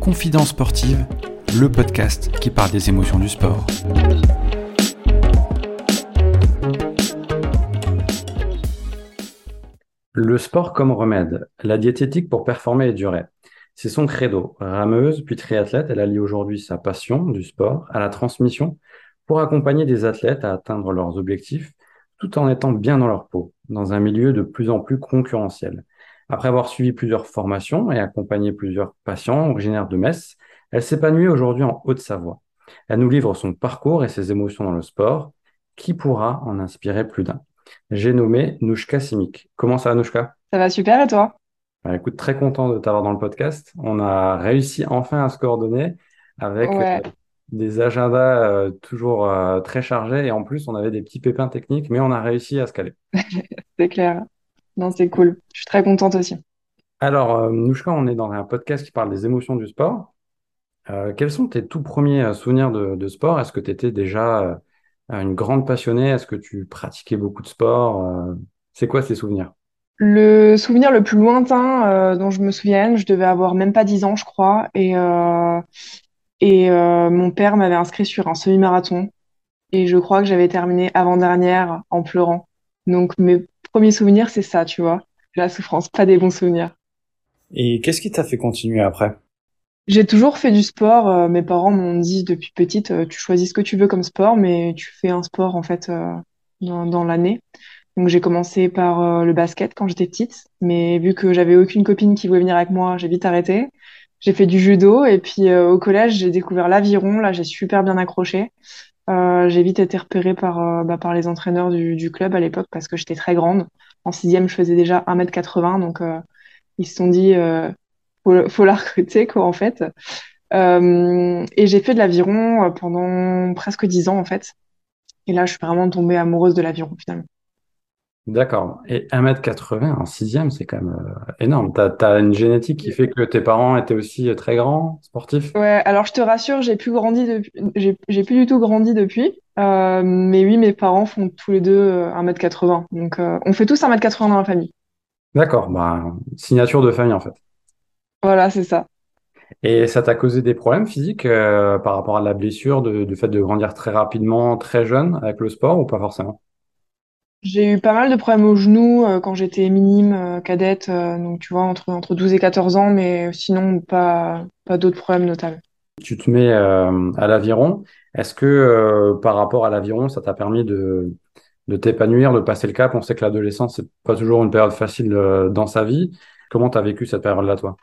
Confidence sportive, le podcast qui parle des émotions du sport. Le sport comme remède, la diététique pour performer et durer. C'est son credo. Rameuse, puis triathlète, elle allie aujourd'hui sa passion du sport à la transmission pour accompagner des athlètes à atteindre leurs objectifs tout en étant bien dans leur peau, dans un milieu de plus en plus concurrentiel. Après avoir suivi plusieurs formations et accompagné plusieurs patients originaires de Metz, elle s'épanouit aujourd'hui en Haute-Savoie. Elle nous livre son parcours et ses émotions dans le sport. Qui pourra en inspirer plus d'un? J'ai nommé Nouchka Simic. Comment ça va, Nouchka? Ça va super et toi? Bah, Écoute, très content de t'avoir dans le podcast. On a réussi enfin à se coordonner avec euh, des agendas euh, toujours euh, très chargés et en plus, on avait des petits pépins techniques, mais on a réussi à se caler. c'est clair. Non, c'est cool. Je suis très contente aussi. Alors, euh, Nouchka, on est dans un podcast qui parle des émotions du sport. Euh, quels sont tes tout premiers souvenirs de, sport? Est-ce que tu étais déjà une grande passionnée? Est-ce que tu pratiquais beaucoup de sport? c'est quoi ces souvenirs? Le souvenir le plus lointain dont je me souviens, je devais avoir même pas 10 ans, je crois, et, et mon père m'avait inscrit sur un semi-marathon, et je crois que j'avais terminé avant-dernière en pleurant. Donc mes premier souvenir, c'est ça, tu vois. La souffrance, pas des bons souvenirs. Et qu'est-ce qui t'a fait continuer après? J'ai toujours fait du sport. Euh, mes parents m'ont dit depuis petite, euh, tu choisis ce que tu veux comme sport, mais tu fais un sport en fait euh, dans, l'année. Donc j'ai commencé par le basket quand j'étais petite, mais vu que j'avais aucune copine qui voulait venir avec moi, j'ai vite arrêté. J'ai fait du judo et puis au collège j'ai découvert l'aviron. Là j'ai super bien accroché. Euh, j'ai vite été repérée par, euh, bah, par les entraîneurs du, du club à l'époque parce que j'étais très grande. En sixième, je faisais déjà 1m80, donc euh, ils se sont dit faut, faut la recruter quoi en fait. et j'ai fait de l'aviron pendant presque dix ans en fait. Et là, je suis vraiment tombée amoureuse de l'aviron finalement. D'accord. Et 1m80 en sixième, c'est quand même euh, énorme. Tu as, une génétique qui fait que tes parents étaient aussi euh, très grands, sportifs? Ouais, alors je te rassure, j'ai plus grandi depuis, j'ai, plus du tout grandi depuis. Euh, mais oui, mes parents font tous les deux 1m80. Donc, on fait tous 1m80 dans la famille. D'accord. Bah, signature de famille, en fait. Voilà, c'est ça. Et ça t'a causé des problèmes physiques par rapport à la blessure, du fait de grandir très rapidement, très jeune avec le sport ou pas forcément? J'ai eu pas mal de problèmes aux genoux euh, quand j'étais minime, euh, cadette, euh, donc tu vois, entre, entre 12 et 14 ans, mais sinon, pas, pas d'autres problèmes notables. Tu te mets à l'aviron. Est-ce que par rapport à l'aviron, ça t'a permis de, de t'épanouir, de passer le cap? On sait que l'adolescence, c'est pas toujours une période facile dans sa vie. Comment t'as vécu cette période-là, toi?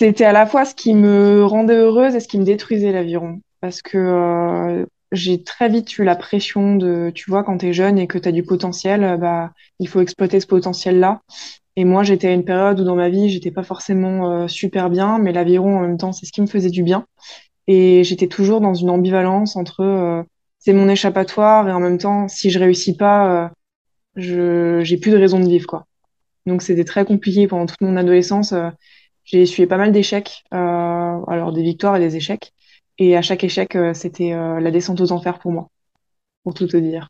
C'était à la fois ce qui me rendait heureuse et ce qui me détruisait l'aviron. Parce que j'ai très vite eu la pression de, tu vois, quand tu es jeune et que tu as du potentiel, euh, bah, il faut exploiter ce potentiel-là. Et moi, j'étais à une période où dans ma vie, j'étais pas forcément euh, super bien, mais l'aviron, en même temps, c'est ce qui me faisait du bien. Et j'étais toujours dans une ambivalence entre euh, c'est mon échappatoire et en même temps, si je réussis pas, je j'ai plus de raison de vivre, quoi. Donc, c'était très compliqué pendant toute mon adolescence. j'ai essuyé pas mal d'échecs, alors des victoires et des échecs. Et à chaque échec, euh, c'était euh, la descente aux enfers pour moi, pour tout te dire.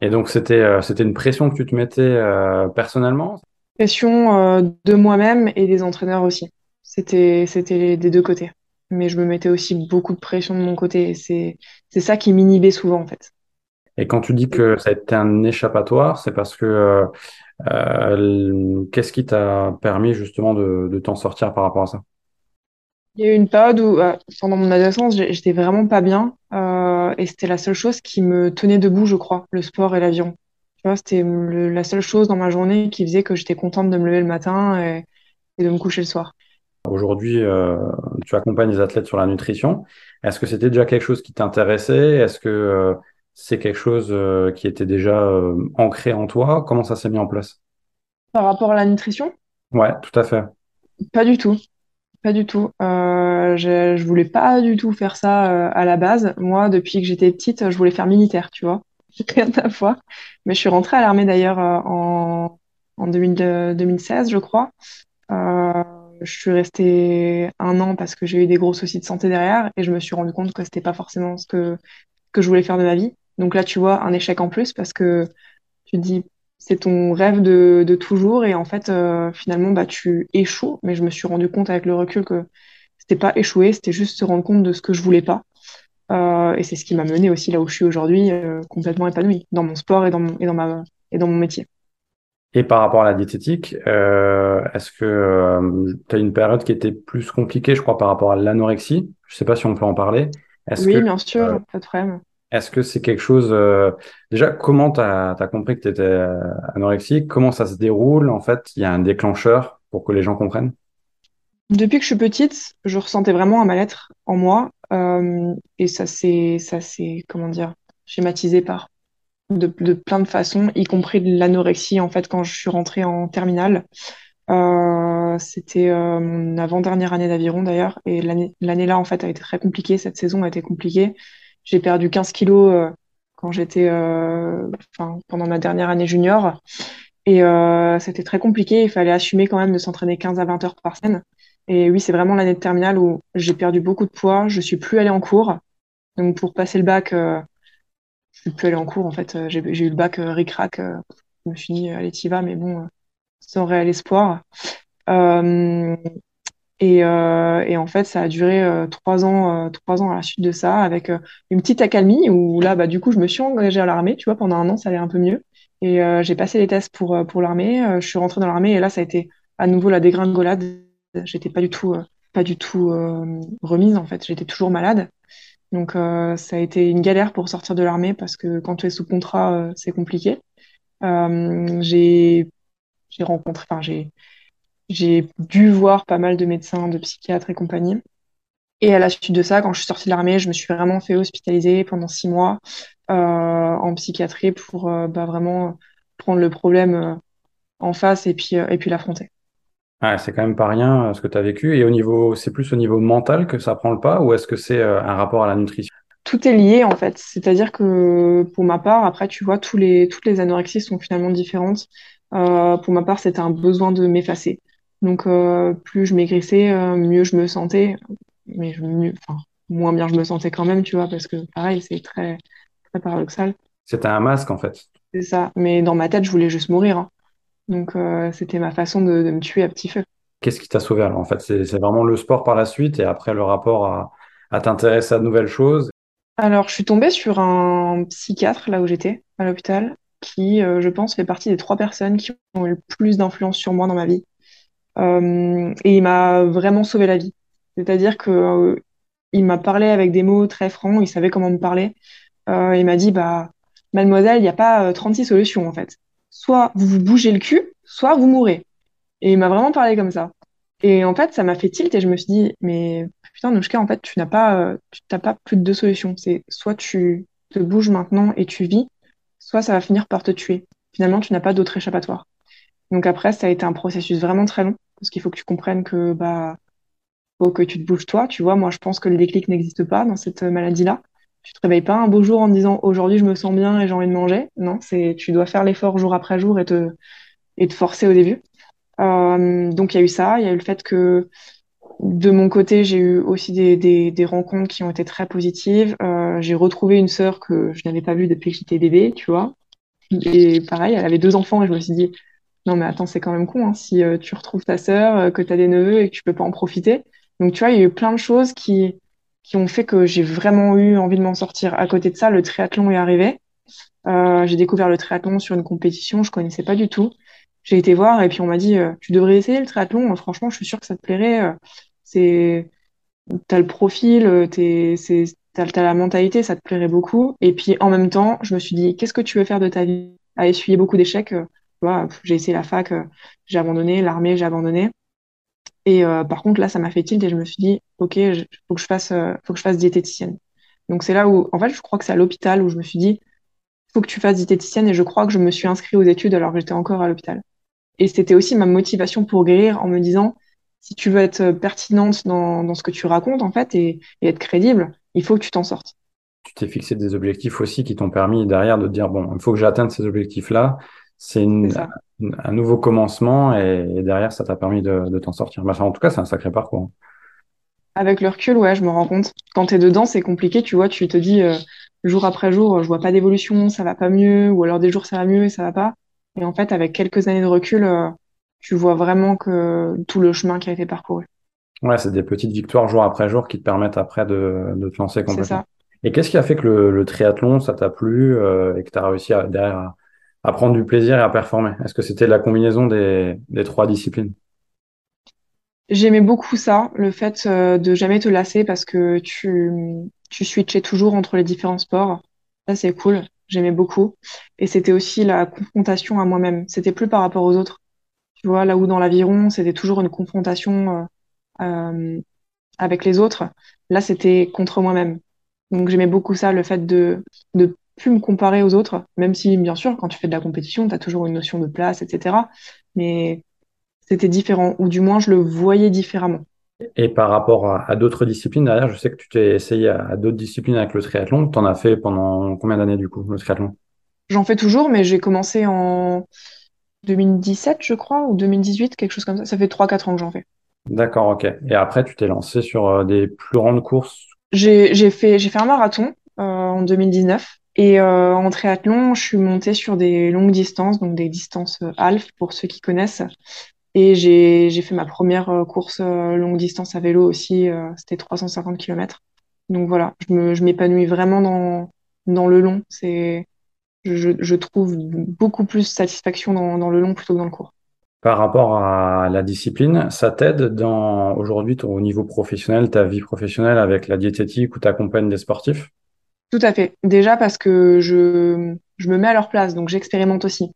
Et donc, c'était euh, c'était une pression que tu te mettais personnellement? Pression de moi-même et des entraîneurs aussi. C'était des deux côtés. Mais je me mettais aussi beaucoup de pression de mon côté. C'est c'est ça qui m'inhibait souvent, en fait. Et quand tu dis que ça a été un échappatoire, c'est parce que qu'est-ce qui t'a permis justement de, de t'en sortir par rapport à ça? Il y a eu une période où, euh, pendant mon adolescence, j'étais vraiment pas bien. Euh, et c'était la seule chose qui me tenait debout, je crois, le sport et l'avion. Tu vois, c'était la seule chose dans ma journée qui faisait que j'étais contente de me lever le matin et, de me coucher le soir. Aujourd'hui, euh, tu accompagnes les athlètes sur la nutrition. Est-ce que c'était déjà quelque chose qui t'intéressait? Est-ce que c'est quelque chose qui était déjà ancré en toi? Comment ça s'est mis en place? Par rapport à la nutrition? Ouais, tout à fait. Pas du tout. Pas du tout. Euh, je, je voulais pas du tout faire ça euh, à la base. Moi, depuis que j'étais petite, je voulais faire militaire, tu vois. Rien à voir. Mais je suis rentrée à l'armée d'ailleurs euh, en, en 2016, je crois. Je suis restée un an parce que j'ai eu des gros soucis de santé derrière et je me suis rendu compte que c'était pas forcément ce que, que je voulais faire de ma vie. Donc là, tu vois, un échec en plus parce que tu dis, c'est ton rêve de, de, toujours et en fait euh, finalement bah tu échoues. Mais je me suis rendu compte avec le recul que c'était pas échouer c'était juste se rendre compte de ce que je voulais pas. Euh, et c'est ce qui m'a mené aussi là où je suis aujourd'hui euh, complètement épanouie dans mon sport et dans mon et dans ma et dans mon métier. Et par rapport à la diététique est-ce que tu as une période qui était plus compliquée je crois par rapport à l'anorexie? Je sais pas si on peut en parler. Oui bien sûr pas de problème est-ce que c'est quelque chose... Euh, déjà, comment tu as, compris que tu étais euh, anorexique? Comment ça se déroule En fait, il y a un déclencheur pour que les gens comprennent? Depuis que je suis petite, je ressentais vraiment un mal-être en moi. Euh, et ça s'est, comment dire, schématisé par de, plein de façons, y compris l'anorexie, en fait, quand je suis rentrée en terminale. c'était mon avant-dernière année d'aviron d'ailleurs, et l'année là en fait a été très compliquée. Cette saison a été compliquée. J'ai perdu 15 kilos euh, quand j'étais, euh, pendant ma dernière année junior. Et euh, c'était très compliqué. Il fallait assumer quand même de s'entraîner 15 à 20 heures par semaine. Et oui, c'est vraiment l'année de terminale où j'ai perdu beaucoup de poids. Je suis plus allée en cours. Donc pour passer le bac, je suis plus allée en cours. En fait, j'ai eu le bac ric-rac. je me suis dit, allez, t'y vas, mais bon, sans réel espoir. Euh, et, en fait, ça a duré euh, trois ans, euh, trois ans à la suite de ça, avec une petite accalmie où là, bah, du coup, je me suis engagée à l'armée. Tu vois, pendant un an, ça allait un peu mieux. Et j'ai passé les tests pour pour l'armée. je suis rentrée dans l'armée et là, ça a été à nouveau la dégringolade. J'étais pas du tout, pas du tout remise en fait. J'étais toujours malade. Donc, ça a été une galère pour sortir de l'armée parce que quand tu es sous contrat, c'est compliqué. j'ai j'ai rencontré, enfin j'ai j'ai dû voir pas mal de médecins, de psychiatres et compagnie. Et à la suite de ça, quand je suis sortie de l'armée, je me suis vraiment fait hospitaliser pendant six mois euh, en psychiatrie pour euh, bah, vraiment prendre le problème euh, en face et puis, et puis l'affronter. Ouais, c'est quand même pas rien ce que tu as vécu. Et au niveau, c'est plus au niveau mental que ça prend le pas ou est-ce que c'est un rapport à la nutrition? Tout est lié en fait. C'est-à-dire que pour ma part, après, tu vois, tous les, toutes les anorexties sont finalement différentes. pour ma part, c'était un besoin de m'effacer. Donc, euh, plus je maigrissais, euh, mieux je me sentais. Mais mieux, moins bien je me sentais quand même, tu vois, parce que pareil, c'est très, très paradoxal. C'était un masque, en fait. C'est ça. Mais dans ma tête, je voulais juste mourir. Hein. Donc, euh, c'était ma façon de, me tuer à petit feu. Qu'est-ce qui t'a sauvé alors En fait, c'est vraiment le sport par la suite et après le rapport à, à t'intéresser à de nouvelles choses? Alors, je suis tombée sur un psychiatre là où j'étais, à l'hôpital, qui, je pense, fait partie des trois personnes qui ont eu le plus d'influence sur moi dans ma vie. Euh, et il m'a vraiment sauvé la vie. C'est-à-dire que euh, il m'a parlé avec des mots très francs, il savait comment me parler. Euh, il m'a dit, bah, mademoiselle, il n'y a pas 36 solutions en fait. Soit vous vous bougez le cul, soit vous mourrez. Et il m'a vraiment parlé comme ça. Et en fait, ça m'a fait tilt et je me suis dit, mais putain, Nouchka, en fait, tu n'as pas, tu n'as pas plus de deux solutions. C'est soit tu te bouges maintenant et tu vis, soit ça va finir par te tuer. Finalement, tu n'as pas d'autre échappatoire. Donc après, ça a été un processus vraiment très long parce qu'il faut que tu comprennes que bah faut que tu te bouges toi. Tu vois, moi je pense que le déclic n'existe pas dans cette maladie-là. Tu te réveilles pas un beau jour en disant aujourd'hui je me sens bien et j'ai envie de manger. Non, c'est tu dois faire l'effort jour après jour et te et te forcer au début. Euh, donc il y a eu ça, il y a eu le fait que de mon côté, j'ai eu aussi des, des, des, rencontres qui ont été très positives. Euh, j'ai retrouvé une sœur que je n'avais pas vue depuis que j'étais bébé, tu vois. Et pareil, elle avait deux enfants et je me suis dit, non mais attends, c'est quand même con hein, si euh, tu retrouves ta sœur, euh, que tu as des neveux et que tu peux pas en profiter. Donc tu vois, il y a eu plein de choses qui, qui ont fait que j'ai vraiment eu envie de m'en sortir. À côté de ça, le triathlon est arrivé. Euh, j'ai découvert le triathlon sur une compétition, je connaissais pas du tout. J'ai été voir et puis on m'a dit tu devrais essayer le triathlon. Franchement, je suis sûre que ça te plairait. c'est t'as le profil, t'es, c'est, t'as, la mentalité, ça te plairait beaucoup. Et puis en même temps, je me suis dit qu'est-ce que tu veux faire de ta vie? À essuyer beaucoup d'échecs j'ai essayé la fac, euh, j'ai abandonné, l'armée, j'ai abandonné. Et euh, par contre, là, ça m'a fait tilt et je me suis dit, OK, il faut que je fasse, euh, faut que je fasse diététicienne. Donc c'est là où, en fait, je crois que c'est à l'hôpital où je me suis dit, faut que tu fasses diététicienne et je crois que je me suis inscrite aux études alors que j'étais encore à l'hôpital. Et c'était aussi ma motivation pour guérir en me disant, si tu veux être pertinente dans, dans ce que tu racontes, en fait, et, et être crédible, il faut que tu t'en sortes. Tu t'es fixé des objectifs aussi qui t'ont permis derrière de dire, bon, il faut que j'atteigne ces objectifs-là c'est un nouveau commencement et, derrière, ça t'a permis de, t'en sortir. En tout cas, c'est un sacré parcours. Avec le recul, ouais, je me rends compte. Quand tu es dedans, c'est compliqué, tu vois, tu te dis euh, jour après jour, je vois pas d'évolution, ça va pas mieux, ou alors des jours ça va mieux et ça va pas. Et en fait, avec quelques années de recul, euh, tu vois vraiment que tout le chemin qui a été parcouru. Ouais, c'est des petites victoires jour après jour qui te permettent après de, de te lancer complètement. ça. Et qu'est-ce qui a fait que le, le triathlon, ça t'a plu euh, et que tu as réussi à, derrière à, prendre du plaisir et à performer? Est-ce que c'était la combinaison des, des trois disciplines? J'aimais beaucoup ça, le fait euh, de jamais te lasser parce que tu, tu switchais toujours entre les différents sports. Ça, c'est cool. J'aimais beaucoup. Et c'était aussi la confrontation à moi-même. C'était plus par rapport aux autres. Tu vois, là où dans l'aviron, c'était toujours une confrontation euh, euh, avec les autres. Là, c'était contre moi-même. Donc, j'aimais beaucoup ça, le fait de de plus me comparer aux autres, même si, bien sûr, quand tu fais de la compétition, tu as toujours une notion de place, etc. Mais c'était différent, ou du moins, je le voyais différemment. Et par rapport à, à d'autres disciplines, derrière, je sais que tu t'es essayé à, à d'autres disciplines avec le triathlon. Tu en as fait pendant combien d'années du coup, le triathlon? J'en fais toujours, mais j'ai commencé en 2017, je crois, ou 2018, quelque chose comme ça. Ça fait trois quatre ans que j'en fais. D'accord, ok. Et après, tu t'es lancé sur euh, des plus grandes courses? J'ai fait, j'ai fait un marathon euh, en 2019. Et euh, en triathlon, je suis montée sur des longues distances, donc des distances euh, half pour ceux qui connaissent. Et j'ai fait ma première euh, course euh, longue distance à vélo aussi, c'était 350 km. Donc voilà, je m'épanouis vraiment dans dans le long. Je, je trouve beaucoup plus satisfaction dans, dans le long plutôt que dans le court. Par rapport à la discipline, ça t'aide dans aujourd'hui au niveau professionnel, ta vie professionnelle avec la diététique où tu accompagnes des sportifs? Tout à fait. Déjà parce que je, je me mets à leur place, donc j'expérimente aussi.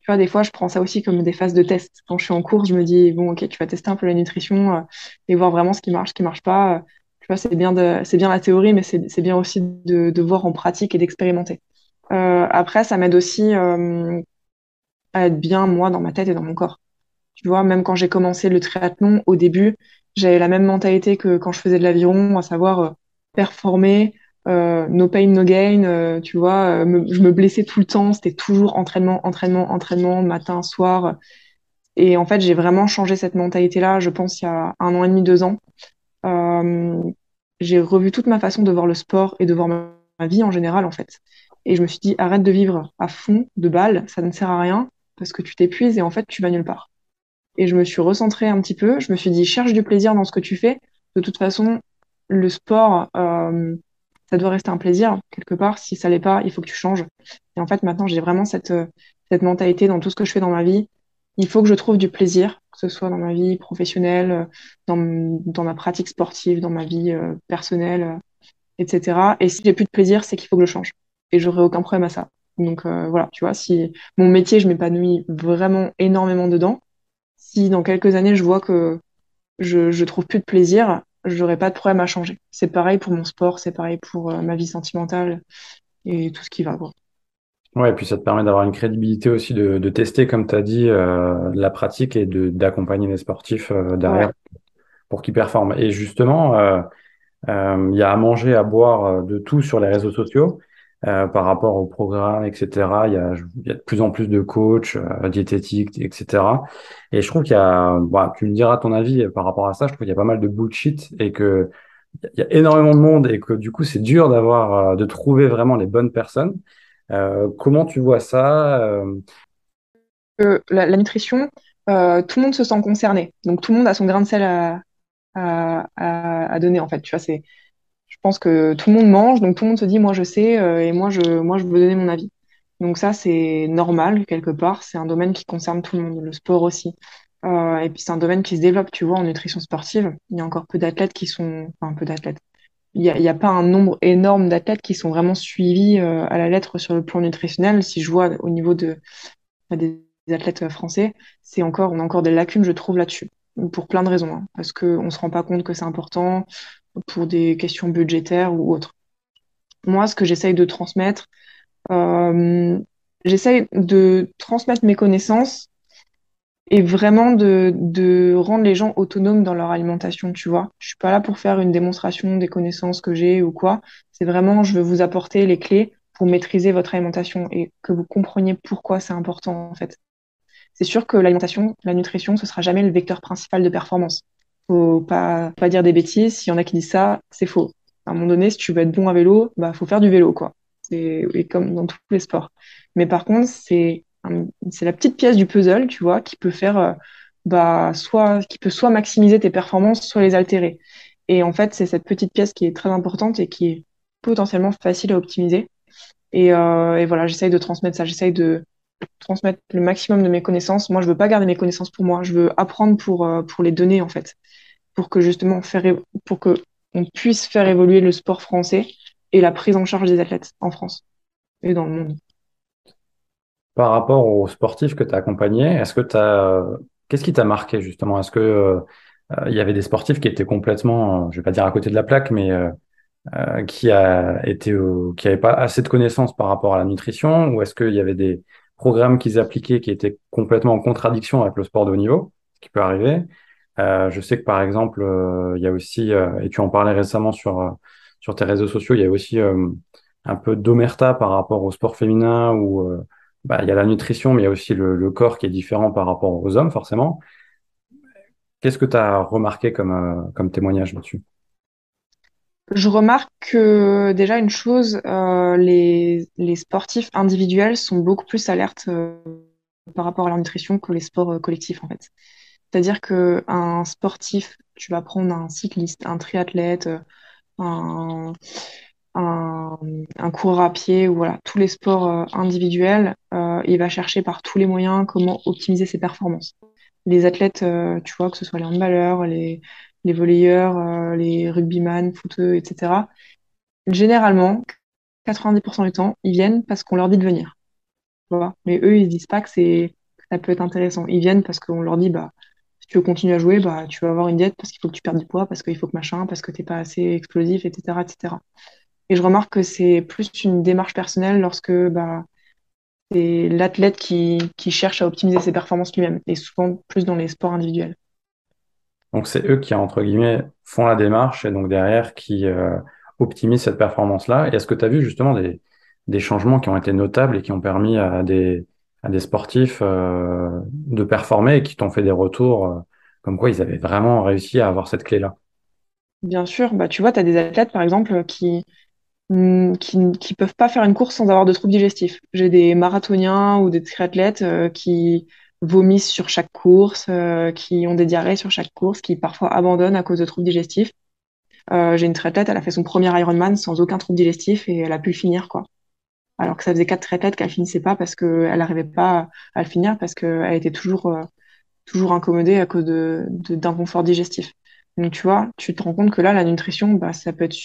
Tu vois, des fois, je prends ça aussi comme des phases de test. Quand je suis en cours, je me dis, bon, ok, tu vas tester un peu la nutrition euh, et voir vraiment ce qui marche, ce qui marche pas. Euh, tu vois, c'est bien de, c'est bien la théorie, mais c'est, c'est bien aussi de, de voir en pratique et d'expérimenter. Euh, après, ça m'aide aussi à être bien, moi, dans ma tête et dans mon corps. Tu vois, même quand j'ai commencé le triathlon, au début, j'avais la même mentalité que quand je faisais de l'aviron, à savoir performer, euh, no pain, no gain. euh, tu vois, euh, je me blessais tout le temps. C'était toujours entraînement, entraînement, entraînement, matin, soir. Et en fait, j'ai vraiment changé cette mentalité-là, je pense, il y a un an et demi, deux ans. J'ai revu toute ma façon de voir le sport et de voir ma, vie en général, en fait. Et je me suis dit, arrête de vivre à fond de balles, ça ne sert à rien parce que tu t'épuises et en fait, tu vas nulle part. Et je me suis recentrée un petit peu. Je me suis dit, cherche du plaisir dans ce que tu fais. De toute façon, le sport, ça doit rester un plaisir quelque part. Si ça l'est pas, il faut que tu changes. Et en fait, maintenant, j'ai vraiment cette, euh, cette mentalité dans tout ce que je fais dans ma vie. Il faut que je trouve du plaisir, que ce soit dans ma vie professionnelle, euh, dans, ma pratique sportive, dans ma vie euh, personnelle, etc. Et si j'ai plus de plaisir, c'est qu'il faut que je change. Et j'aurai aucun problème à ça. Donc voilà, tu vois, si mon métier, je m'épanouis vraiment énormément dedans, si dans quelques années, je vois que je, je trouve plus de plaisir, j'aurai pas de problème à changer. C'est pareil pour mon sport, c'est pareil pour euh, ma vie sentimentale et tout ce qui va, quoi. Ouais, et puis ça te permet d'avoir une crédibilité aussi de, de tester, comme tu as dit, euh, la pratique et d'accompagner les sportifs euh, Ouais, derrière pour qu'ils performent. Et justement, il y a à manger, à boire de tout sur les réseaux sociaux euh, par rapport au programme, etc. Il y a, de plus en plus de coachs, euh, diététiques, etc. Et je trouve qu'il y a, bah, tu me diras ton avis par rapport à ça, je trouve qu'il y a pas mal de bullshit et que il y a énormément de monde et que du coup c'est dur d'avoir, euh, de trouver vraiment les bonnes personnes. Comment tu vois ça? La, la nutrition, tout le monde se sent concerné. Donc tout le monde a son grain de sel à, à donner, en fait. Tu vois, c'est, je pense que tout le monde mange, donc tout le monde se dit, moi je sais, euh, et moi je, moi je veux donner mon avis. Donc ça, c'est normal, quelque part. C'est un domaine qui concerne tout le monde, le sport aussi. Euh, et puis c'est un domaine qui se développe, tu vois, en nutrition sportive. Il y a encore peu d'athlètes qui sont, enfin peu d'athlètes. Il y a, pas un nombre énorme d'athlètes qui sont vraiment suivis euh, à la lettre sur le plan nutritionnel. Si je vois au niveau de, des athlètes français, c'est encore, on a encore des lacunes, je trouve, là-dessus. Pour plein de raisons, hein. parce qu'on se rend pas compte que c'est important, pour des questions budgétaires ou autres. Moi, ce que j'essaye de transmettre, euh, j'essaye de transmettre mes connaissances et vraiment de, rendre les gens autonomes dans leur alimentation, tu vois. Je suis pas là pour faire une démonstration des connaissances que j'ai ou quoi. C'est vraiment, je veux vous apporter les clés pour maîtriser votre alimentation et que vous compreniez pourquoi c'est important, en fait. C'est sûr que l'alimentation, la nutrition, ce sera jamais le vecteur principal de performance. Faut pas, dire des bêtises. S'il y en a qui disent ça, c'est faux. À un moment donné, si tu veux être bon à vélo, bah, faut faire du vélo, quoi. C'est, et comme dans tous les sports. Mais par contre, c'est la petite pièce du puzzle, tu vois, qui peut faire, euh, bah, soit, qui peut soit maximiser tes performances, soit les altérer. Et en fait, c'est cette petite pièce qui est très importante et qui est potentiellement facile à optimiser. Et, euh, voilà, j'essaye de transmettre ça, j'essaye de transmettre le maximum de mes connaissances. Moi, je veux pas garder mes connaissances pour moi, je veux apprendre pour, euh, pour les donner, en fait, pour que justement pour que on puisse faire évoluer le sport français et la prise en charge des athlètes en France et dans le monde. Par rapport aux sportifs que tu as accompagnés, est-ce que tu as qu'est-ce qui t'a marqué justement? Est-ce que euh, il y avait des sportifs qui étaient complètement, je vais pas dire à côté de la plaque, mais euh, qui a été qui avait pas assez de connaissances par rapport à la nutrition, ou est-ce qu'il y avait des programmes qu'ils appliquaient qui étaient complètement en contradiction avec le sport de haut niveau, ce qui peut arriver? Euh, je sais que par exemple, il y a aussi, et tu en parlais récemment sur sur tes réseaux sociaux, il y a aussi un peu d'omerta par rapport au sport féminin où bah, il y a la nutrition, mais il y a aussi le, corps qui est différent par rapport aux hommes, forcément. Qu'est-ce que tu as remarqué comme, euh, comme témoignage là-dessus? Je remarque que déjà une chose, euh, les, les, sportifs individuels sont beaucoup plus alertes euh, par rapport à la nutrition que les sports collectifs, en fait. C'est-à-dire qu'un sportif, tu vas prendre un cycliste, un triathlète, un, un, un coureur à pied ou voilà, tous les sports euh, individuels, euh, il va chercher par tous les moyens comment optimiser ses performances. Les athlètes, euh, tu vois, que ce soit les handballeurs, les, les volleyeurs, les rugbyman, footeux, etc., généralement, 90% du temps, ils viennent parce qu'on leur dit de venir. Mais eux, ils se disent pas que ça peut être intéressant. Ils viennent parce qu'on leur dit, bah, si tu veux continuer à jouer, bah, tu vas avoir une diète parce qu'il faut que tu perdes du poids, parce qu'il faut que machin, parce que tu n'es pas assez explosif, etc., etc. Et je remarque que c'est plus une démarche personnelle lorsque bah, c'est l'athlète qui, qui, cherche à optimiser ses performances lui-même, et souvent plus dans les sports individuels. Donc c'est eux qui, entre guillemets, font la démarche et donc derrière qui euh, optimisent cette performance-là. Et est-ce que tu as vu justement des, des, changements qui ont été notables et qui ont permis à des, à des sportifs euh, de performer et qui t'ont fait des retours euh, comme quoi ils avaient vraiment réussi à avoir cette clé-là Bien sûr, bah, tu vois, tu as des athlètes par exemple qui, ne peuvent pas faire une course sans avoir de troubles digestifs. J'ai des marathoniens ou des triathlètes euh, qui vomissent sur chaque course, qui ont des diarrhées sur chaque course, qui parfois abandonnent à cause de troubles digestifs. J'ai une triathlète, elle a fait son premier Ironman sans aucun trouble digestif et elle a pu le finir, quoi. Alors que ça faisait quatre triathlètes qu'elle finissait pas parce qu'elle n'arrivait pas à le finir parce qu'elle était toujours, toujours incommodée à cause de, d'inconfort digestif. Donc, tu vois, tu te rends compte que là, la nutrition, bah, ça peut être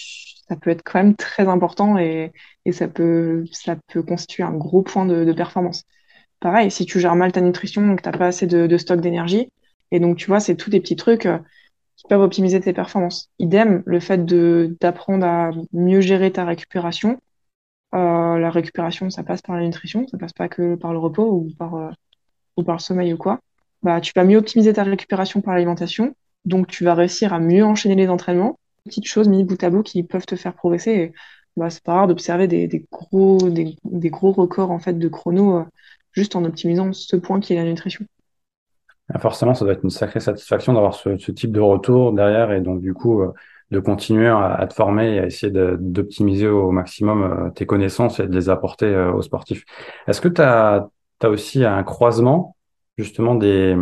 ça peut être quand même très important et, et ça, peut, ça peut constituer un gros point de, de performance. Pareil, si tu gères mal ta nutrition, donc tu n'as pas assez de, de stock d'énergie, et donc tu vois, c'est tous des petits trucs euh, qui peuvent optimiser tes performances. Idem, le fait d'apprendre à mieux gérer ta récupération. Euh, la récupération, ça passe par la nutrition, ça passe pas que par le repos ou par, euh, ou par le sommeil ou quoi. Bah, tu vas mieux optimiser ta récupération par l'alimentation, donc tu vas réussir à mieux enchaîner les entraînements, petites choses mis bout à bout qui peuvent te faire progresser. Et, bah, c'est pas rare d'observer des, gros, records en fait de chrono euh, juste en optimisant ce point qui est la nutrition. Ah, forcément, ça doit être une sacrée satisfaction d'avoir ce, ce, type de retour derrière et donc du coup de continuer à, te former et à essayer d'optimiser au maximum euh, tes connaissances et de les apporter aux sportifs. Est-ce que tu as, aussi un croisement justement des,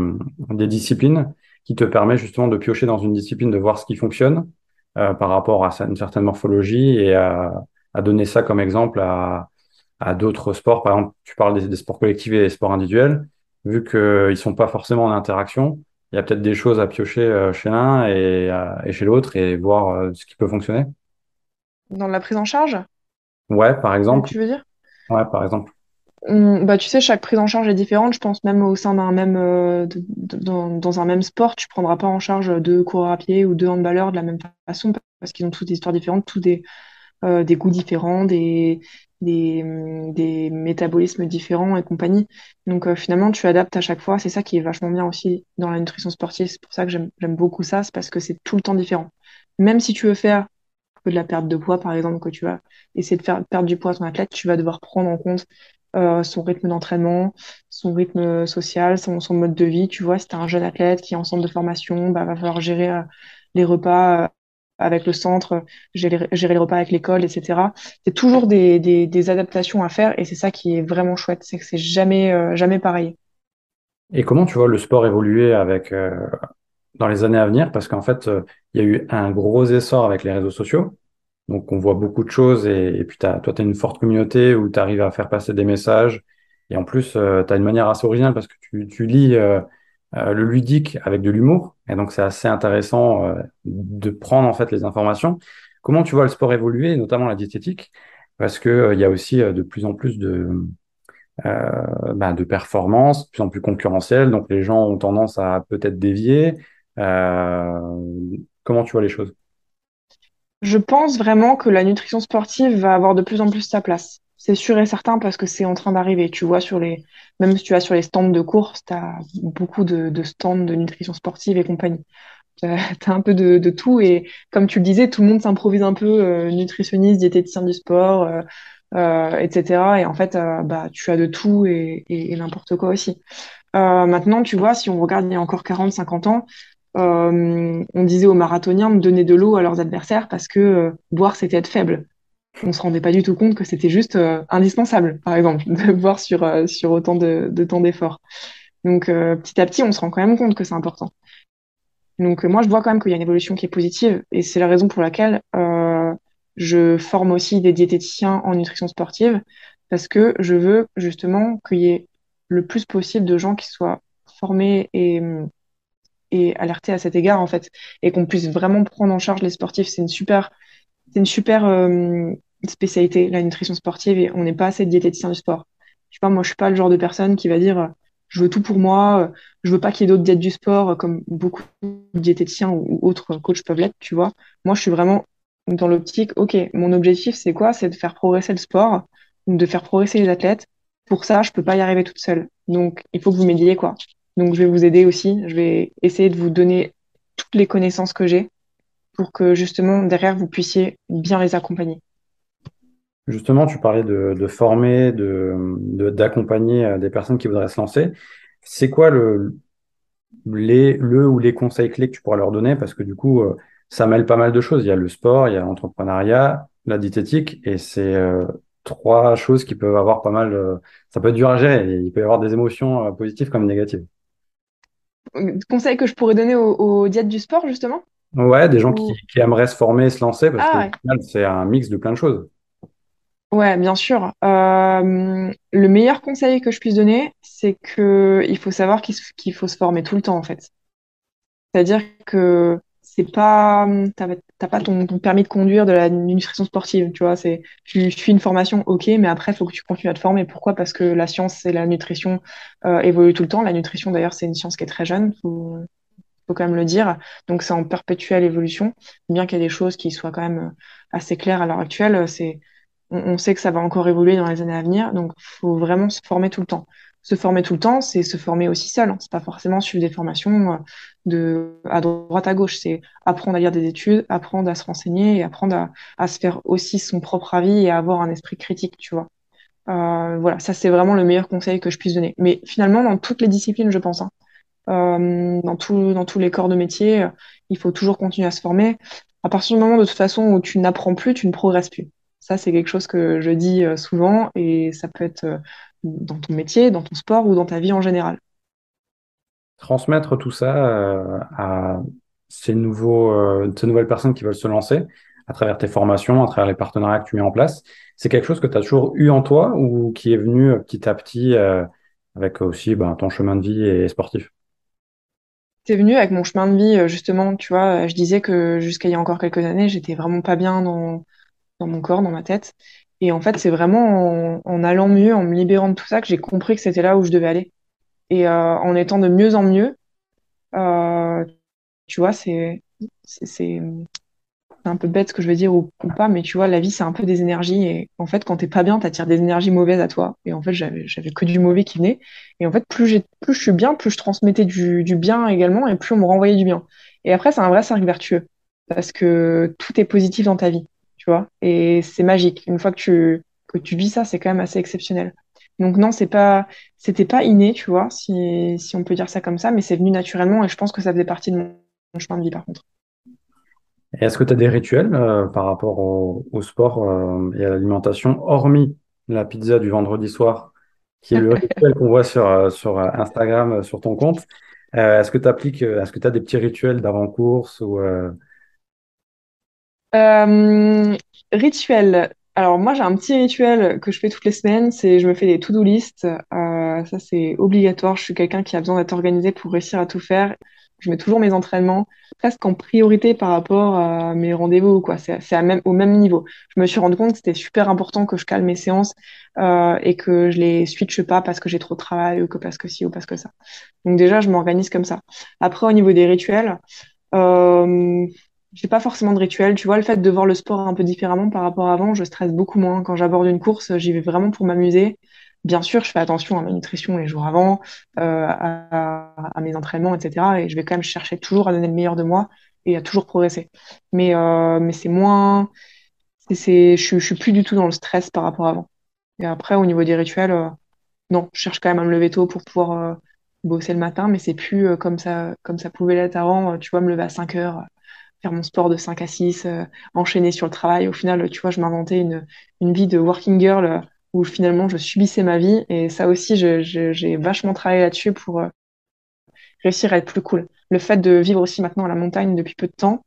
des disciplines qui te permet justement de piocher dans une discipline, de voir ce qui fonctionne euh, par rapport à une certaine morphologie et à, à donner ça comme exemple à, à d'autres sports? Par exemple, tu parles des, des, sports collectifs et des sports individuels. Vu qu'ils sont pas forcément en interaction, il y a peut-être des choses à piocher euh, chez l'un et, euh, et, chez l'autre et voir ce qui peut fonctionner. Dans la prise en charge? Ouais, par exemple. Tu veux dire? Ouais, par exemple. Hum, bah, tu sais, chaque prise en charge est différente. Je pense même au sein d'un même, euh, dans, dans, un même sport, tu prendras pas en charge deux coureurs à pied ou deux handballeurs de la même façon parce qu'ils ont tous des histoires différentes, tous des, euh, des goûts différents, des, des, métabolismes différents et compagnie. Donc euh, finalement, tu adaptes à chaque fois. C'est ça qui est vachement bien aussi dans la nutrition sportive. C'est pour ça que j'aime beaucoup ça, c'est parce que c'est tout le temps différent. Même si tu veux faire de la perte de poids, par exemple, que tu vas essayer de faire perdre du poids à ton athlète, tu vas devoir prendre en compte euh, son rythme d'entraînement, son rythme social, son, son, mode de vie. Tu vois, si tu un jeune athlète qui est en centre de formation, bah, va falloir gérer euh, les repas avec le centre, gérer, les repas avec l'école, etc. C'est toujours des, adaptations à faire et c'est ça qui est vraiment chouette, c'est que c'est jamais, euh, jamais pareil. Et comment tu vois le sport évoluer avec euh, dans les années à venir? Parce qu'en fait, euh, il y a eu un gros essor avec les réseaux sociaux. Donc, on voit beaucoup de choses et, puis toi, tu as une forte communauté où tu arrives à faire passer des messages. Et en plus, tu as une manière assez originale parce que tu lis euh, le ludique avec de l'humour. Et donc, c'est assez intéressant euh, de prendre en fait les informations. Comment tu vois le sport évoluer, notamment la diététique? Parce que euh, il y a aussi de plus en plus de bah, de performances, de plus en plus concurrentielles. Donc, les gens ont tendance à peut-être dévier. comment tu vois les choses? Je pense vraiment que la nutrition sportive va avoir de plus en plus sa place. C'est sûr et certain parce que c'est en train d'arriver. Tu vois, sur les, même si tu vas sur les stands de course, tu as beaucoup de, stands de nutrition sportive et compagnie. Tu as, un peu de, tout. Et comme tu le disais, tout le monde s'improvise un peu euh, nutritionniste, diététicien du sport, euh, euh, etc. Et en fait, bah, tu as de tout et, et, et n'importe quoi aussi. Maintenant, tu vois, si on regarde il y a encore 40, 50 ans, on disait aux marathoniens de donner de l'eau à leurs adversaires parce que boire, c'était être faible on se rendait pas du tout compte que c'était juste euh, indispensable, par exemple, de voir sur, euh, sur autant de, temps d'effort. Donc euh, petit à petit, on se rend quand même compte que c'est important. Donc moi, je vois quand même qu'il y a une évolution qui est positive et c'est la raison pour laquelle je forme aussi des diététiciens en nutrition sportive parce que je veux justement qu'il y ait le plus possible de gens qui soient formés et, et alertés à cet égard en fait et qu'on puisse vraiment prendre en charge les sportifs. C'est une super c'est une super euh, spécialité, la nutrition sportive, et on n'est pas assez de diététiciens du sport. Je sais moi, je suis pas le genre de personne qui va dire euh, je veux tout pour moi, euh, je veux pas qu'il y ait d'autres diètes du sport, comme beaucoup de diététiciens ou, autres coachs peuvent l'être, tu vois. Moi, je suis vraiment dans l'optique, ok, mon objectif, c'est quoi? C'est de faire progresser le sport, de faire progresser les athlètes. Pour ça, je peux pas y arriver toute seule. Donc, il faut que vous m'aidiez, quoi. Donc, je vais vous aider aussi. Je vais essayer de vous donner toutes les connaissances que j'ai pour que justement derrière vous puissiez bien les accompagner. Justement, tu parlais de, former, de, d'accompagner euh, des personnes qui voudraient se lancer. C'est quoi le, les, le ou les conseils clés que tu pourras leur donner? Parce que du coup, euh, ça mêle pas mal de choses. Il y a le sport, il y a l'entrepreneuriat, la diététique, et c'est euh, trois choses qui peuvent avoir pas mal. ça peut être dur à gérer. il peut y avoir des émotions positives comme négatives. Conseils que je pourrais donner aux, aux diètes du sport, justement? Ouais, des gens qui, qui aimeraient se former et se lancer, parce ah, final, c'est un mix de plein de choses. Ouais, bien sûr. Euh, le meilleur conseil que je puisse donner, c'est que il faut savoir qu'il faut se former tout le temps, en fait. C'est-à-dire que c'est pas, t'as pas ton, permis de conduire de la nutrition sportive, tu vois. C'est, tu suis une formation, ok, mais après, il faut que tu continues à te former. Pourquoi? Parce que la science et la nutrition euh, évoluent tout le temps. La nutrition, d'ailleurs, c'est une science qui est très jeune. Faut, faut quand même le dire. Donc c'est en perpétuelle évolution, bien qu'il y ait des choses qui soient quand même euh, assez claires à l'heure actuelle. C'est, on, sait que ça va encore évoluer dans les années à venir, donc faut vraiment se former tout le temps. Se former tout le temps, c'est se former aussi seul. Hein. C'est pas forcément suivre des formations euh, de à droite à gauche. C'est apprendre à lire des études, apprendre à se renseigner et apprendre à, se faire aussi son propre avis et à avoir un esprit critique, tu vois. Euh, voilà, ça c'est vraiment le meilleur conseil que je puisse donner. Mais finalement, dans toutes les disciplines, je pense. Hein, euh, dans, tout, dans tous les corps de métier. Il faut toujours continuer à se former. À partir du moment de toute façon où tu n'apprends plus, tu ne progresses plus. Ça, c'est quelque chose que je dis euh, souvent et ça peut être euh, dans ton métier, dans ton sport ou dans ta vie en général. Transmettre tout ça à ces nouvelles personnes qui veulent se lancer à travers tes formations, à travers les partenariats que tu mets en place, c'est quelque chose que tu as toujours eu en toi ou qui est venu petit à petit avec aussi ben, ton chemin de vie et sportif? C'est venu avec mon chemin de vie, euh, justement, tu vois, je disais que jusqu'à il y a encore quelques années, j'étais vraiment pas bien dans, dans mon corps, dans ma tête. Et en fait, c'est vraiment en, allant mieux, en me libérant de tout ça, que j'ai compris que c'était là où je devais aller. Et euh, en étant de mieux en mieux, euh, tu vois, c'est c'est un peu bête ce que je veux dire ou, pas, mais tu vois, la vie, c'est un peu des énergies. Et en fait, quand t'es pas bien, t'attires des énergies mauvaises à toi. Et en fait, j'avais, que du mauvais qui venait. Et en fait, plus, plus je suis bien, plus je transmettais du, bien également, et plus on me renvoyait du bien. Et après, c'est un vrai cercle vertueux. Parce que tout est positif dans ta vie, tu vois. Et c'est magique. Une fois que tu, vis ça, c'est quand même assez exceptionnel. Donc non, c'est pas, c'était pas inné, tu vois, si, si on peut dire ça comme ça, mais c'est venu naturellement et je pense que ça faisait partie de mon chemin de vie par contre. Est-ce que tu as des rituels euh, par rapport au, au sport euh, et à l'alimentation, hormis la pizza du vendredi soir, qui est le rituel qu'on voit sur, euh, sur Instagram, sur ton compte? Euh, est-ce que tu appliques, est-ce que tu as des petits rituels d'avant-course ou rituel. Alors moi j'ai un petit rituel que je fais toutes les semaines, c'est je me fais des to-do list. Ça c'est obligatoire. Je suis quelqu'un qui a besoin d'être organisé pour réussir à tout faire. Je mets toujours mes entraînements presque en priorité par rapport à mes rendez-vous, quoi. C'est même, au même niveau. Je me suis rendu compte que c'était super important que je cale mes séances euh, et que je les switche pas parce que j'ai trop de travail ou que parce que ci ou parce que ça. Donc déjà je m'organise comme ça. Après au niveau des rituels. Euh, j'ai pas forcément de rituel. Tu vois, le fait de voir le sport un peu différemment par rapport à avant, je stresse beaucoup moins. Quand j'aborde une course, j'y vais vraiment pour m'amuser. Bien sûr, je fais attention à ma nutrition les jours avant, euh, à, mes entraînements, etc. Et je vais quand même chercher toujours à donner le meilleur de moi et à toujours progresser. Mais, euh, mais c'est moins, c'est, je, je suis plus du tout dans le stress par rapport à avant. Et après, au niveau des rituels, euh, non, je cherche quand même à me lever tôt pour pouvoir bosser le matin, mais c'est plus comme ça, comme ça pouvait l'être avant. Tu vois, me lever à 5 heures faire mon sport de 5 à 6, euh, enchaîner sur le travail. Au final, tu vois, je m'inventais une, une vie de working girl où finalement je subissais ma vie. Et ça aussi, j'ai vachement travaillé là-dessus pour euh, réussir à être plus cool. Le fait de vivre aussi maintenant à la montagne depuis peu de temps,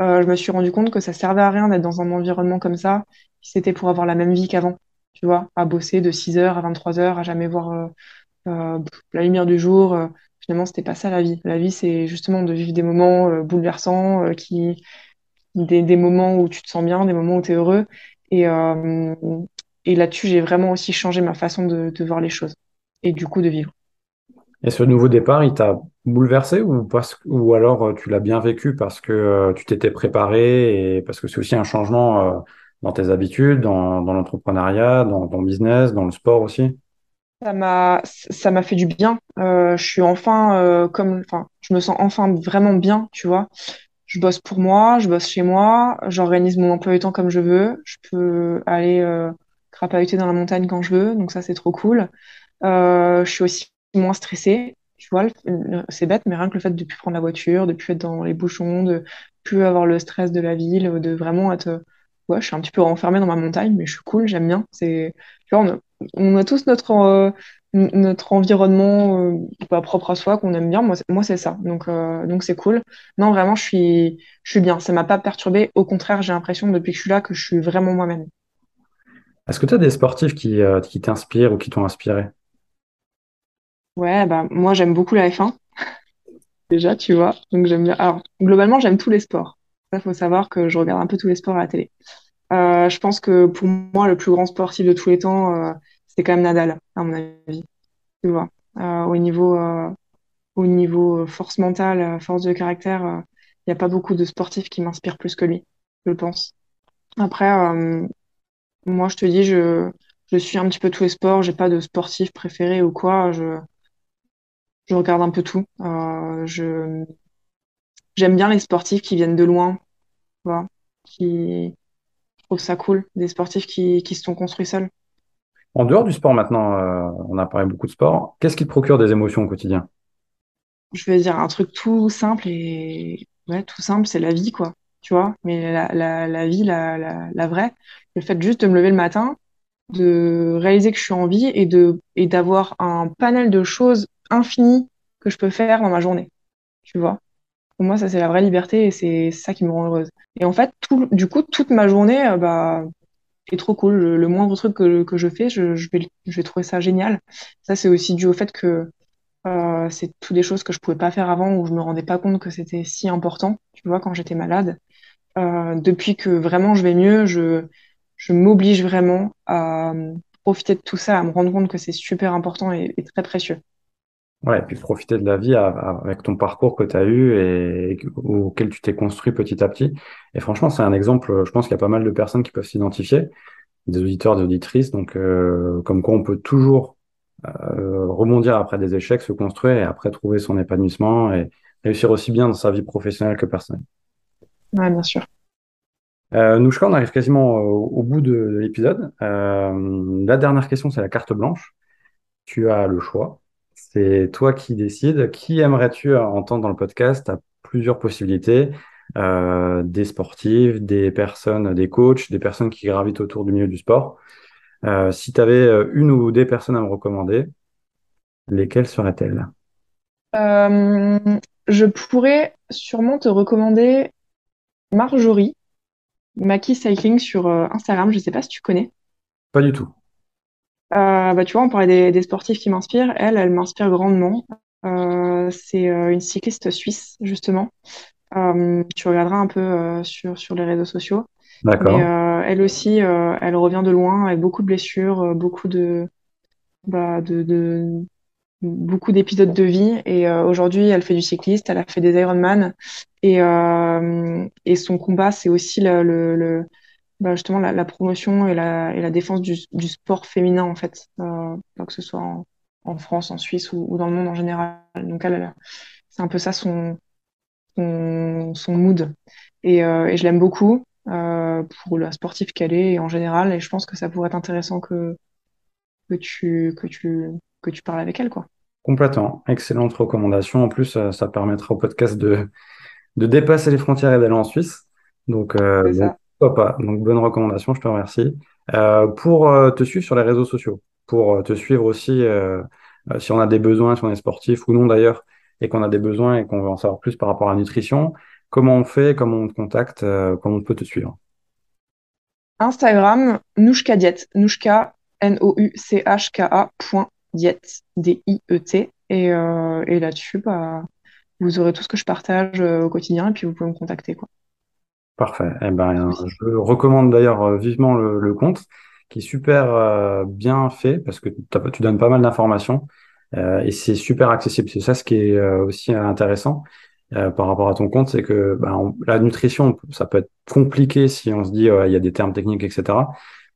euh, je me suis rendu compte que ça servait à rien d'être dans un environnement comme ça, si c'était pour avoir la même vie qu'avant. Tu vois, à bosser de 6 heures à 23 heures, à jamais voir euh, la lumière du jour. finalement, c'était pas ça la vie. La vie, c'est justement de vivre des moments bouleversants, qui, des, des moments où tu te sens bien, des moments où tu es heureux. Et, et là-dessus, j'ai vraiment aussi changé ma façon de, de voir les choses et du coup de vivre. et ce nouveau départ, il t'a bouleversé ou parce ou alors euh, tu l'as bien vécu parce que euh, tu t'étais préparé et parce que c'est aussi un changement euh, dans tes habitudes, dans, dans l'entrepreneuriat, dans ton business, dans le sport aussi? Ça m'a, ça m'a fait du bien. Euh, je suis enfin euh, comme, enfin, je me sens enfin vraiment bien, tu vois. Je bosse pour moi, je bosse chez moi, j'organise mon emploi du temps comme je veux. Je peux aller euh, crapahuter dans la montagne quand je veux, donc ça c'est trop cool. Euh, je suis aussi moins stressée. Tu vois, c'est bête, mais rien que le fait de plus prendre la voiture, de plus être dans les bouchons, de plus avoir le stress de la ville, de vraiment être, ouais, je suis un petit peu renfermée dans ma montagne, mais je suis cool, j'aime bien. C'est, on a, on a tous notre, euh, notre environnement euh, bah, propre à soi qu'on aime bien. Moi, c'est- ça. Donc, donc c'est cool. Non, vraiment, je suis, je suis bien. Ça m'a pas perturbée. Au contraire, j'ai l'impression depuis que je suis là que je suis vraiment moi-même. Est-ce que tu as des sportifs qui, euh, qui t'inspirent ou qui t'ont inspiré? Ouais, bah moi, j'aime beaucoup la F1. déjà, tu vois. Donc j'aime. Alors, globalement, j'aime tous les sports. Ça, faut savoir que je regarde un peu tous les sports à la télé. Euh, je pense que pour moi, le plus grand sportif de tous les temps, euh, c'est quand même Nadal, à mon avis. Tu vois. Euh, au niveau, au niveau force mentale, force de caractère, il n'y a pas beaucoup de sportifs qui m'inspirent plus que lui, je pense. Après, moi, je te dis, je, je suis un petit peu tous les sports. J'ai pas de sportif préféré ou quoi. Je, je regarde un peu tout. Euh, je, J'aime bien les sportifs qui viennent de loin, vois, qui je trouve ça cool, des sportifs qui, qui se sont construits seuls. En dehors du sport maintenant, euh, on a parlé beaucoup de sport. Qu'est-ce qui te procure des émotions au quotidien? Je vais dire un truc tout simple et ouais, tout simple, c'est la vie, quoi. Tu vois, mais la, la, vie, la, la, la vraie, le fait juste de me lever le matin, de réaliser que je suis en vie et de et d'avoir un panel de choses infinies que je peux faire dans ma journée. Tu vois. Pour moi, ça, c'est la vraie liberté et c'est ça qui me rend heureuse. Et en fait, tout, du coup, toute ma journée, euh, bah, est trop cool. Le, moindre truc que, que je fais, je, je vais, je vais trouver ça génial. Ça, c'est aussi dû au fait que euh, c'est toutes des choses que je pouvais pas faire avant où je me rendais pas compte que c'était si important, tu vois, quand j'étais malade. Euh, depuis que vraiment je vais mieux, je, m'oblige vraiment à euh, profiter de tout ça, à me rendre compte que c'est super important et, très précieux. Ouais, et puis profiter de la vie avec ton parcours que tu as eu et, auquel tu t'es construit petit à petit. Et franchement, c'est un exemple, je pense qu'il y a pas mal de personnes qui peuvent s'identifier, des auditeurs, des auditrices, donc euh, comme quoi on peut toujours rebondir après des échecs, se construire et après trouver son épanouissement et réussir aussi bien dans sa vie professionnelle que personnelle. Ouais, bien sûr. Euh, Nouchka, on arrive quasiment au, au bout de, de l'épisode. Euh, la dernière question, c'est la carte blanche. Tu as le choix. C'est toi qui décides. Qui aimerais-tu entendre dans le podcast? Tu as plusieurs possibilités. euh, des sportifs, des personnes, des coachs, des personnes qui gravitent autour du milieu du sport. Euh, si tu avais une ou des personnes à me recommander, lesquelles seraient-elles? Je pourrais sûrement te recommander Marjorie, Maki Cycling sur Instagram. Je ne sais pas si tu connais. Pas du tout. bah, tu vois, on parlait des, sportifs qui m'inspirent. Elle, elle m'inspire grandement. c'est une cycliste suisse, justement. Euh, tu regarderas un peu euh, sur, sur les réseaux sociaux. D'accord. Euh, elle aussi, elle revient de loin avec beaucoup de blessures, beaucoup de, bah, de, de beaucoup d'épisodes de vie. Et aujourd'hui, elle fait du cycliste, elle a fait des Ironman. Et, et son combat, c'est aussi le, le, bah, justement la, promotion et la, et la défense du, du sport féminin, en fait, euh, que ce soit en, en, France, en Suisse ou, ou, dans le monde en général. Donc, elle, c'est un peu ça son, son, mood. Et, euh, et je l'aime beaucoup euh, pour la sportive qu'elle est en général. Et je pense que ça pourrait être intéressant que, que, tu, que, tu, que tu parles avec elle. Quoi. Complètement. Excellente recommandation. En plus, euh, ça permettra au podcast de, de dépasser les frontières et d'aller en Suisse. Donc, euh, pas. Donc, bonne recommandation, je te remercie. Euh, pour te suivre sur les réseaux sociaux, pour te suivre aussi si on a des besoins, si on est sportif ou non d'ailleurs, et qu'on a des besoins et qu'on veut en savoir plus par rapport à la nutrition, comment on fait, comment on te contacte, comment on peut te suivre? Instagram, Nouchka Diet, Nouchka, N-O-U-C-H-K-A, diète, D-I-E-T. Et, euh, et là-dessus, bah, vous aurez tout ce que je partage euh, au quotidien et puis vous pouvez me contacter. Quoi. Parfait. Eh ben, je recommande d'ailleurs vivement le, compte qui est super bien fait parce que tu donnes pas mal d'informations. Euh, et c'est super accessible. C'est ça ce qui est euh, aussi intéressant euh, par rapport à ton compte, c'est que ben, la nutrition, ça peut être compliqué si on se dit il y a des termes techniques, etc.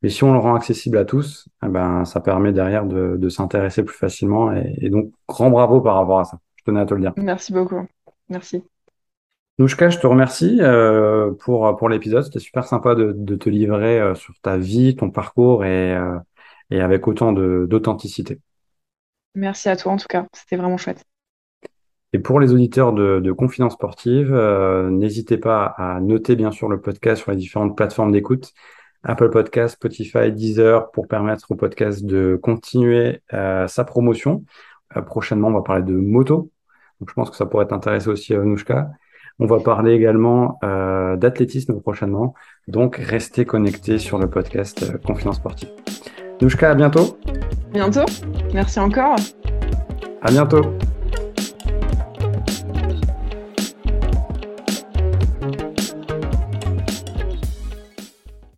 Mais si on le rend accessible à tous, eh ben, ça permet derrière de, de s'intéresser plus facilement. Et, et, donc, grand bravo par rapport à ça. Je tenais à te le dire. Merci beaucoup. Merci. Nouchka, je te remercie euh, pour, pour l'épisode. C'était super sympa de, de te livrer euh, sur ta vie, ton parcours et, euh, et avec autant d'authenticité. Merci à toi en tout cas, c'était vraiment chouette. Et pour les auditeurs de, de Confidence Sportive, n'hésitez pas à noter bien sûr le podcast sur les différentes plateformes d'écoute, Apple Podcast, Spotify, Deezer, pour permettre au podcast de continuer euh, sa promotion. Euh, prochainement, on va parler de moto. Donc, je pense que ça pourrait t'intéresser aussi à Nouchka. On va parler également d'athlétisme prochainement. Donc, restez connectés sur le podcast Confidence Sportive. Nouchka, à bientôt. Bientôt. Merci encore. À bientôt.